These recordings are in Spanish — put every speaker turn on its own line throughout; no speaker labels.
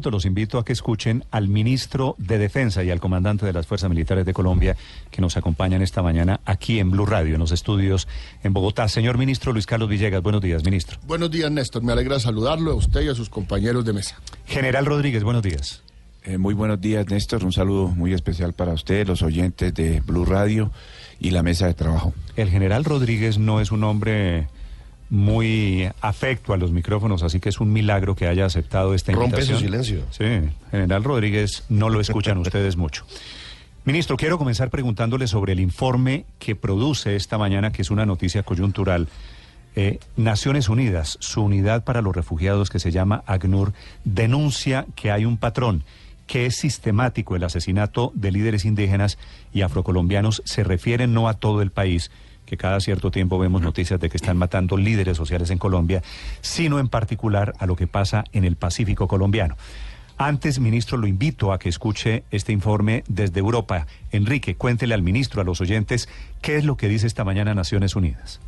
Los invito a que escuchen al ministro de Defensa y al comandante de las Fuerzas Militares de Colombia que nos acompañan esta mañana aquí en Blue Radio, en los estudios en Bogotá. Señor ministro Luis Carlos Villegas, buenos días, ministro.
Buenos días, Néstor. Me alegra saludarlo a usted y a sus compañeros de mesa.
General Rodríguez, buenos días.
Eh, muy buenos días, Néstor. Un saludo muy especial para usted, los oyentes de Blue Radio y la mesa de trabajo.
El general Rodríguez no es un hombre muy afecto a los micrófonos, así que es un milagro que haya aceptado esta invitación.
Rompe su silencio.
Sí, general Rodríguez, no lo escuchan ustedes mucho. Ministro, quiero comenzar preguntándole sobre el informe que produce esta mañana, que es una noticia coyuntural. Eh, Naciones Unidas, su unidad para los refugiados que se llama ACNUR, denuncia que hay un patrón que es sistemático el asesinato de líderes indígenas y afrocolombianos. Se refiere no a todo el país, que cada cierto tiempo vemos noticias de que están matando líderes sociales en Colombia, sino en particular a lo que pasa en el Pacífico colombiano. Antes, ministro, lo invito a que escuche este informe desde Europa. Enrique, cuéntele al ministro, a los oyentes, qué es lo que dice esta mañana Naciones Unidas.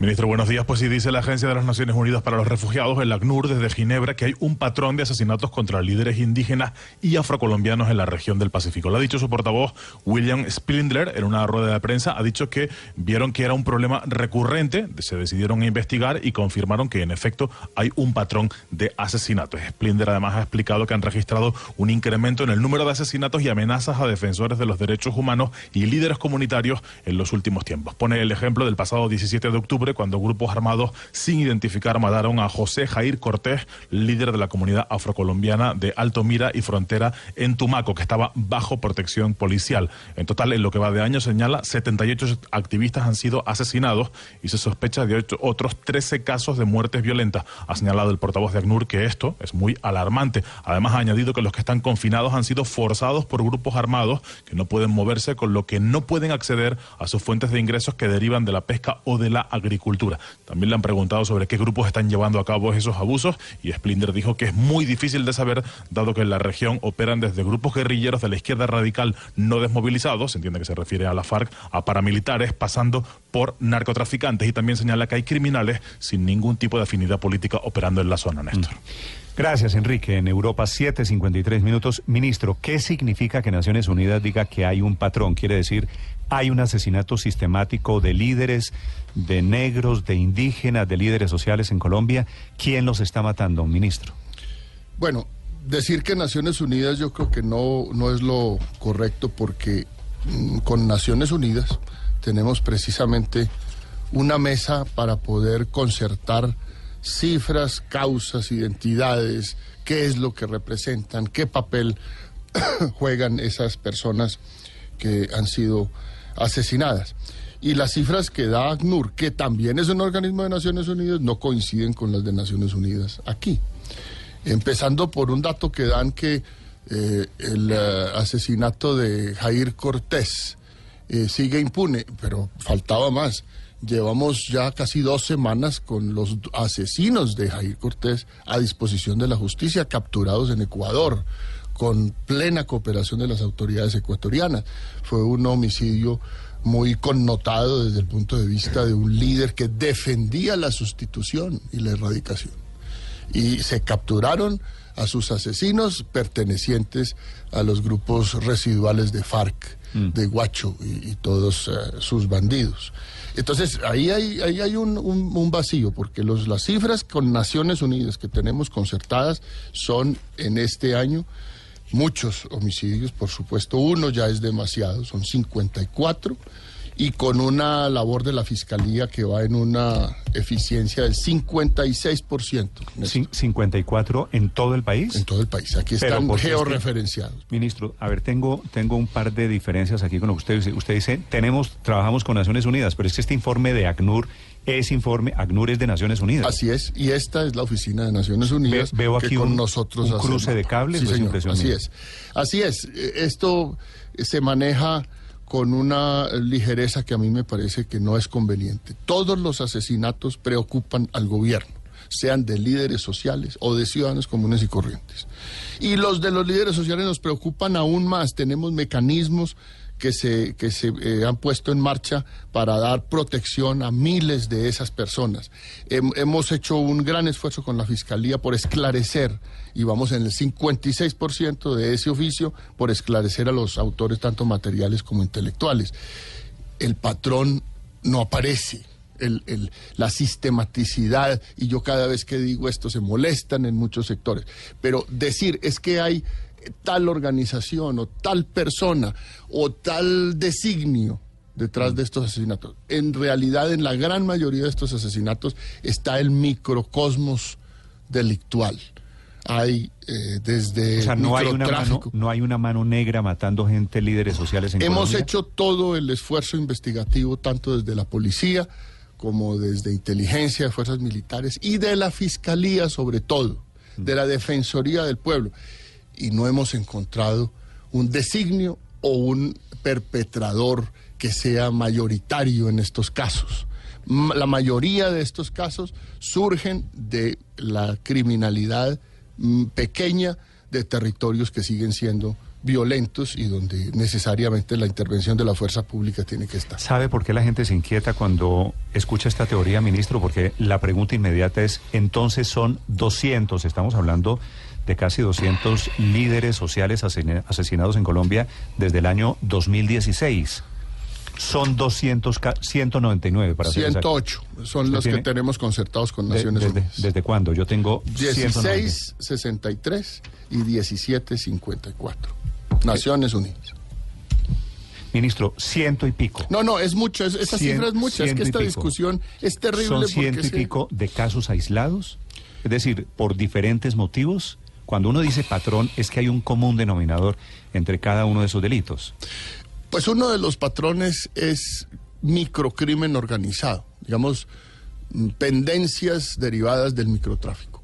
Ministro, buenos días. Pues sí, dice la Agencia de las Naciones Unidas para los Refugiados, el ACNUR, desde Ginebra, que hay un patrón de asesinatos contra líderes indígenas y afrocolombianos en la región del Pacífico. Lo ha dicho su portavoz, William Splindler, en una rueda de prensa. Ha dicho que vieron que era un problema recurrente, se decidieron a investigar y confirmaron que, en efecto, hay un patrón de asesinatos. Splindler, además, ha explicado que han registrado un incremento en el número de asesinatos y amenazas a defensores de los derechos humanos y líderes comunitarios en los últimos tiempos. Pone el ejemplo del pasado 17 de octubre cuando grupos armados sin identificar mataron a José Jair Cortés, líder de la comunidad afrocolombiana de Alto Mira y Frontera en Tumaco, que estaba bajo protección policial. En total, en lo que va de año, señala, 78 activistas han sido asesinados y se sospecha de otros 13 casos de muertes violentas. Ha señalado el portavoz de ACNUR que esto es muy alarmante. Además, ha añadido que los que están confinados han sido forzados por grupos armados que no pueden moverse, con lo que no pueden acceder a sus fuentes de ingresos que derivan de la pesca o de la agricultura. También le han preguntado sobre qué grupos están llevando a cabo esos abusos y Splinter dijo que es muy difícil de saber, dado que en la región operan desde grupos guerrilleros de la izquierda radical no desmovilizados, se entiende que se refiere a la FARC, a paramilitares, pasando por narcotraficantes y también señala que hay criminales sin ningún tipo de afinidad política operando en la zona, Néstor.
Gracias, Enrique. En Europa, 7.53 minutos. Ministro, ¿qué significa que Naciones Unidas diga que hay un patrón? Quiere decir, hay un asesinato sistemático de líderes, de negros, de indígenas, de líderes sociales en Colombia. ¿Quién los está matando, ministro?
Bueno, decir que Naciones Unidas yo creo que no, no es lo correcto porque mm, con Naciones Unidas tenemos precisamente una mesa para poder concertar cifras, causas, identidades, qué es lo que representan, qué papel juegan esas personas que han sido asesinadas. Y las cifras que da ACNUR, que también es un organismo de Naciones Unidas, no coinciden con las de Naciones Unidas aquí. Empezando por un dato que dan que eh, el eh, asesinato de Jair Cortés eh, sigue impune, pero faltaba más. Llevamos ya casi dos semanas con los asesinos de Jair Cortés a disposición de la justicia, capturados en Ecuador, con plena cooperación de las autoridades ecuatorianas. Fue un homicidio muy connotado desde el punto de vista de un líder que defendía la sustitución y la erradicación. Y se capturaron a sus asesinos pertenecientes a los grupos residuales de FARC, mm. de Guacho y, todos eh, sus bandidos. Entonces, ahí hay, ahí hay un, un, vacío, porque los, las cifras con Naciones Unidas que tenemos concertadas son en este año muchos homicidios, por supuesto, uno ya es demasiado, son 54, y con una labor de la Fiscalía que va en una eficiencia del 56%.
Cin- 54 en todo el país.
En todo el país. Aquí están
porque es que-
georreferenciados.
Ministro, a ver, tengo, tengo un par de diferencias aquí con lo que usted dice. Usted dice, tenemos, trabajamos con Naciones Unidas, pero es que este informe de ACNUR es informe, ACNUR es de Naciones Unidas.
Así es, y esta es la oficina de Naciones Unidas
Ve- veo
que
aquí
con
un-
nosotros
un
hace
cruce de cables,
Sí,
¿o es
señor,
impresión
así es. Así es. Eh, Esto se maneja con una ligereza que a mí me parece que no es conveniente. Todos los asesinatos preocupan al gobierno, sean de líderes sociales o de ciudadanos comunes y corrientes. Y los de los líderes sociales nos preocupan aún más. Tenemos mecanismos que se, que se eh, han puesto en marcha para dar protección a miles de esas personas. Hem- hemos hecho un gran esfuerzo con la Fiscalía por esclarecer, y vamos en el 56% de ese oficio, por esclarecer a los autores tanto materiales como intelectuales. El patrón no aparece. el- el- la sistematicidad, y yo cada vez que digo esto se molestan en muchos sectores, pero decir es que hay tal organización o tal persona o tal designio detrás de estos asesinatos. En realidad, en la gran mayoría de estos asesinatos está el microcosmos delictual. Hay eh, desde
o sea, no hay, una mano, no hay una mano negra matando gente, líderes sociales en
Hemos
Colombia.
hecho todo el esfuerzo investigativo, tanto desde la policía como desde inteligencia de fuerzas militares y de la fiscalía sobre todo, de la defensoría del pueblo. Y no hemos encontrado un designio o un perpetrador que sea mayoritario en estos casos. La mayoría de estos casos surgen de la criminalidad mm, pequeña de territorios que siguen siendo violentos y donde necesariamente la intervención de la fuerza pública tiene que estar.
¿Sabe por qué la gente se inquieta cuando escucha esta teoría, ministro? Porque la pregunta inmediata es, entonces son 200, estamos hablando de casi 200 líderes sociales asesina- asesinados en Colombia desde el año 2016. Son 200, ca- 199 para ser exacto.
108 son
¿Usted
los que
tiene?
tenemos concertados con
De-
Naciones
desde,
Unidas.
¿Desde cuándo? Yo tengo 190.
16, 63 y 17, 54. Naciones Unidas.
Ministro, ciento y pico.
No, no, es mucho, es- esa
Cien-
cifra es mucha, es que esta discusión es terrible
Son
porque
ciento y
se-
pico de casos aislados. Es decir, por diferentes motivos. Cuando uno dice patrón, es que hay un común denominador entre cada uno de esos delitos.
Pues uno de los patrones es microcrimen organizado, digamos, mm, pendencias derivadas del microtráfico.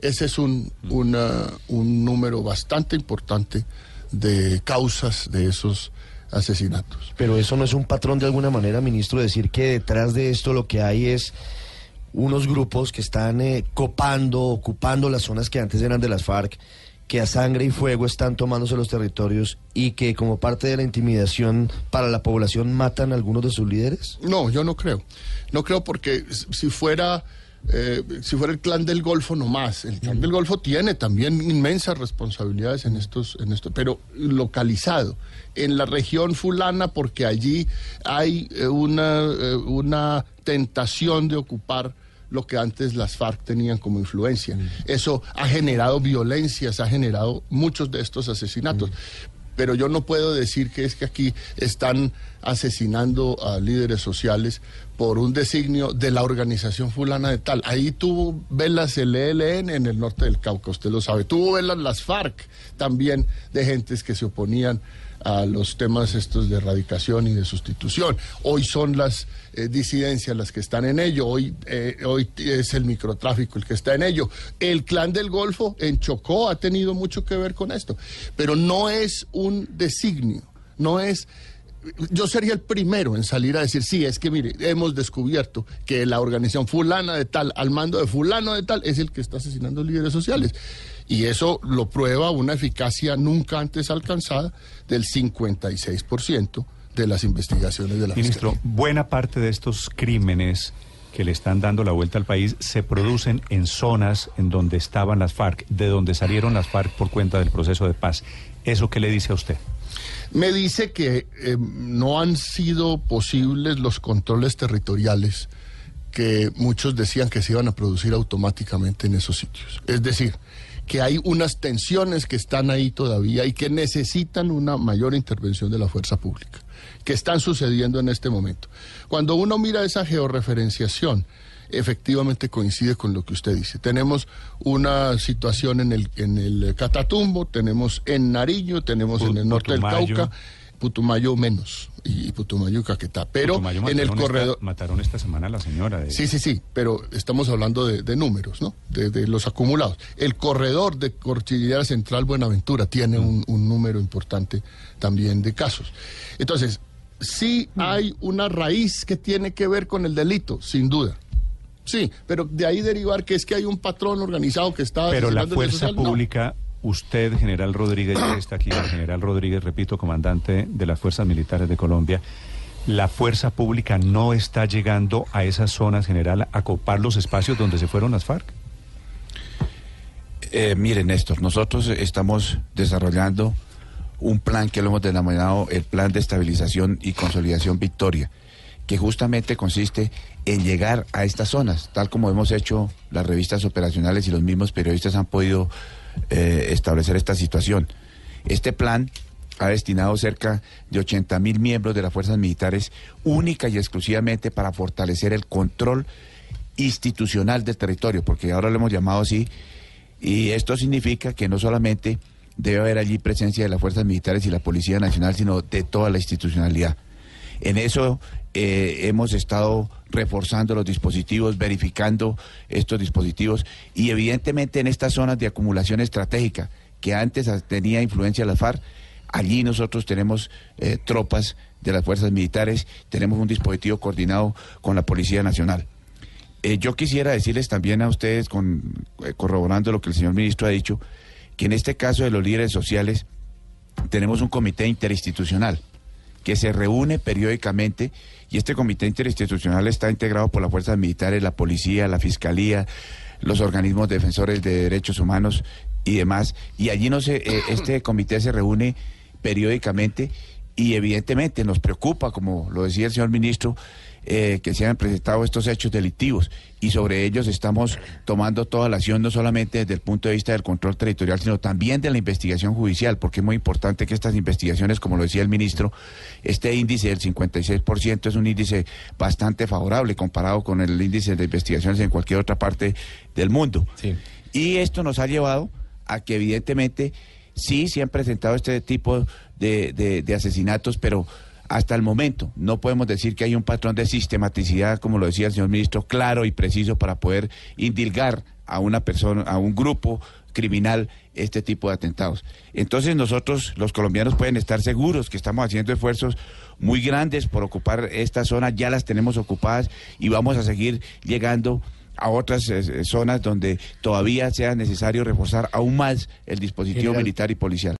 Ese es un, una- un número bastante importante de causas de esos asesinatos.
Pero eso no es un patrón de alguna manera, ministro, decir que detrás de esto lo que hay es unos grupos que están eh, copando, ocupando las zonas que antes eran de las FARC, que a sangre y fuego están tomándose los territorios y que como parte de la intimidación para la población matan a algunos de sus líderes?
No, yo no creo. No creo porque si fuera, eh, si fuera el clan del Golfo no más. El clan del Golfo tiene también inmensas responsabilidades en estos, en esto, pero localizado en la región fulana porque allí hay eh, una, una tentación de ocupar lo que antes las FARC tenían como influencia. Eso ha generado violencias, ha generado muchos de estos asesinatos. Pero yo no puedo decir que es que aquí están asesinando a líderes sociales por un designio de la organización fulana de tal. Ahí tuvo velas el ELN en el norte del Cauca, usted lo sabe. Tuvo velas las FARC también de gentes que se oponían a los temas estos de erradicación y de sustitución. Hoy son las eh, disidencias las que están en ello, hoy, eh, hoy es el microtráfico el que está en ello. El clan del Golfo en Chocó ha tenido mucho que ver con esto, pero no es un designio, no es... Yo sería el primero en salir a decir, sí, es que mire, hemos descubierto que la organización fulana de tal, al mando de fulano de tal, es el que está asesinando líderes sociales. Y eso lo prueba una eficacia nunca antes alcanzada del 56% de las investigaciones de la
Ministro,
Fiscalía.
buena parte de estos crímenes que le están dando la vuelta al país se producen en zonas en donde estaban las FARC, de donde salieron las FARC por cuenta del proceso de paz. ¿Eso qué le dice a usted?
Me dice que eh, no han sido posibles los controles territoriales que muchos decían que se iban a producir automáticamente en esos sitios. Es decir, que hay unas tensiones que están ahí todavía y que necesitan una mayor intervención de la fuerza pública. que están sucediendo en este momento. Cuando uno mira esa georreferenciación, efectivamente coincide con lo que usted dice. Tenemos una situación en el, en el Catatumbo, tenemos en Nariño, tenemos en el norte del. Cauca, Putumayo menos, y Putumayo y Caquetá. Pero
Putumayo
en el
esta-
corredor...
mataron esta semana a la señora. De,
Sí, sí, sí, pero estamos hablando de, de números, ¿no? De, de los acumulados. El corredor de Cordillera Central Buenaventura tiene un, un número importante también de casos. Entonces, sí hay una raíz que tiene que ver con el delito, sin duda. Sí, pero de ahí derivar que es que hay un patrón organizado que está...
Pero la fuerza
social, no.
pública, usted, general Rodríguez, ya que está aquí, el general Rodríguez, repito, comandante de las fuerzas militares de Colombia, la fuerza pública no está llegando a esas zonas, general, a copar los espacios donde se fueron las FARC.
Eh, miren, Néstor, nosotros estamos desarrollando un plan que lo hemos denominado el Plan de Estabilización y Consolidación Victoria, que justamente consiste en llegar a estas zonas, tal como hemos hecho las revistas operacionales y los mismos periodistas han podido eh, establecer esta situación. Este plan ha destinado cerca de 80 mil miembros de las fuerzas militares única y exclusivamente para fortalecer el control institucional del territorio, porque ahora lo hemos llamado así, y esto significa que no solamente debe haber allí presencia de las fuerzas militares y la Policía Nacional, sino de toda la institucionalidad. En eso eh, hemos estado reforzando los dispositivos, verificando estos dispositivos y evidentemente en estas zonas de acumulación estratégica que antes tenía influencia la FARC, allí nosotros tenemos eh, tropas de las fuerzas militares, tenemos un dispositivo coordinado con la Policía Nacional. Eh, yo quisiera decirles también a ustedes, con, eh, corroborando lo que el señor ministro ha dicho, que en este caso de los líderes sociales tenemos un comité interinstitucional que se reúne periódicamente y este comité interinstitucional está integrado por las fuerzas militares, la policía, la fiscalía, los organismos defensores de derechos humanos y demás. Y allí no se, eh, este comité se reúne periódicamente y evidentemente nos preocupa, como lo decía el señor ministro, eh, que se hayan presentado estos hechos delictivos y sobre ellos estamos tomando toda la acción, no solamente desde el punto de vista del control territorial, sino también de la investigación judicial, porque es muy importante que estas investigaciones, como lo decía el ministro, este índice del 56% es un índice bastante favorable comparado con el índice de investigaciones en cualquier otra parte del mundo. Y esto nos ha llevado a que evidentemente sí se han presentado este tipo de, de- de asesinatos, pero hasta el momento no podemos decir que hay un patrón de sistematicidad, como lo decía el señor ministro, claro y preciso para poder indilgar a una persona, a un grupo criminal este tipo de atentados. Entonces nosotros, los colombianos, pueden estar seguros que estamos haciendo esfuerzos muy grandes por ocupar esta zona, ya las tenemos ocupadas y vamos a seguir llegando a otras eh, zonas donde todavía sea necesario reforzar aún más el dispositivo
General.
militar y policial.